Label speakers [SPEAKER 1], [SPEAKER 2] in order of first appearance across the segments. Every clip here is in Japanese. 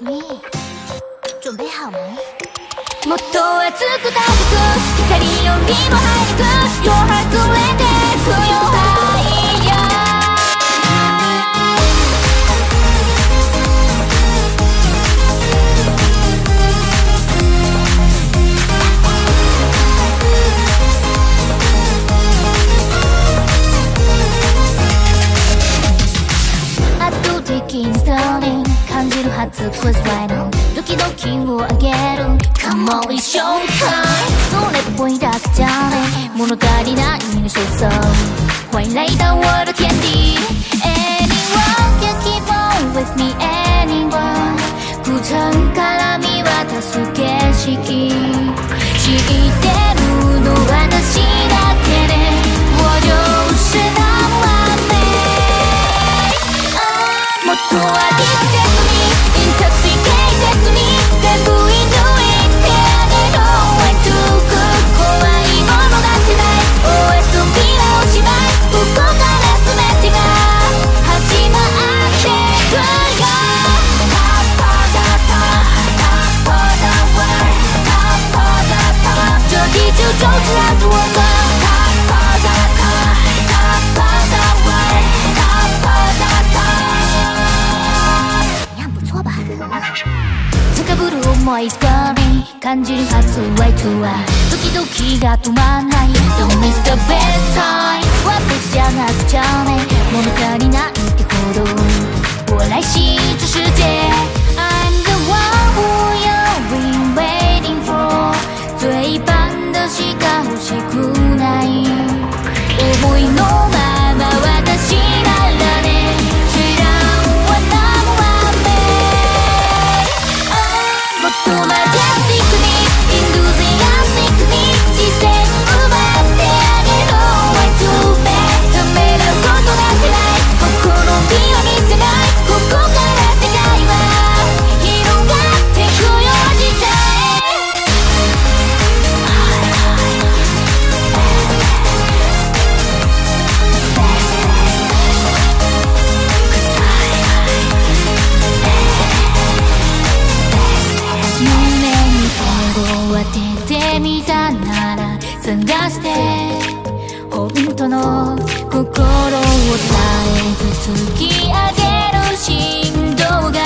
[SPEAKER 1] It's me 準備好吗もっと熱く高く光よりも感じるはず Cause right now ドキドキを上げる。Come on it's showtime それっぽいだけじゃね物足りないの所相欢迎来到我的天地 Anyone can keep on with me anyone 古城から見渡す景色。知ってるの私だけで。我就是那完美もっとアディ思いストーリー感じるはず Right to right ドキドキが止まんない。Don't miss the best time 私じゃなくちゃね。物足りないってほど。我来袭这しくない。思いのてみたなら探して。本当の心を絶えず突き上げる振動が。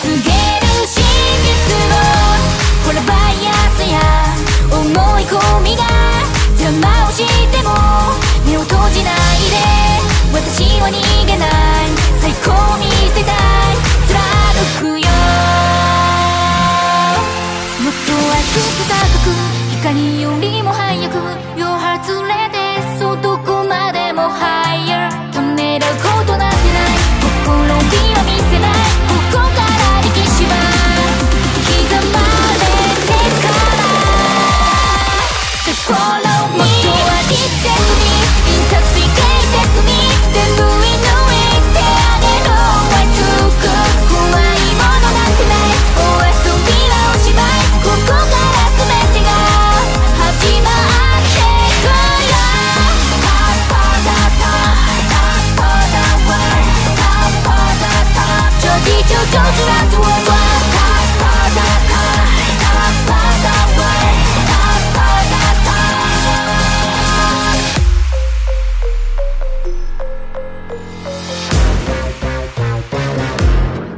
[SPEAKER 1] 告げる真実のほらバイアスや。思い込みが。邪魔をしても目を閉じないで。私は逃げない。最高を don't stop.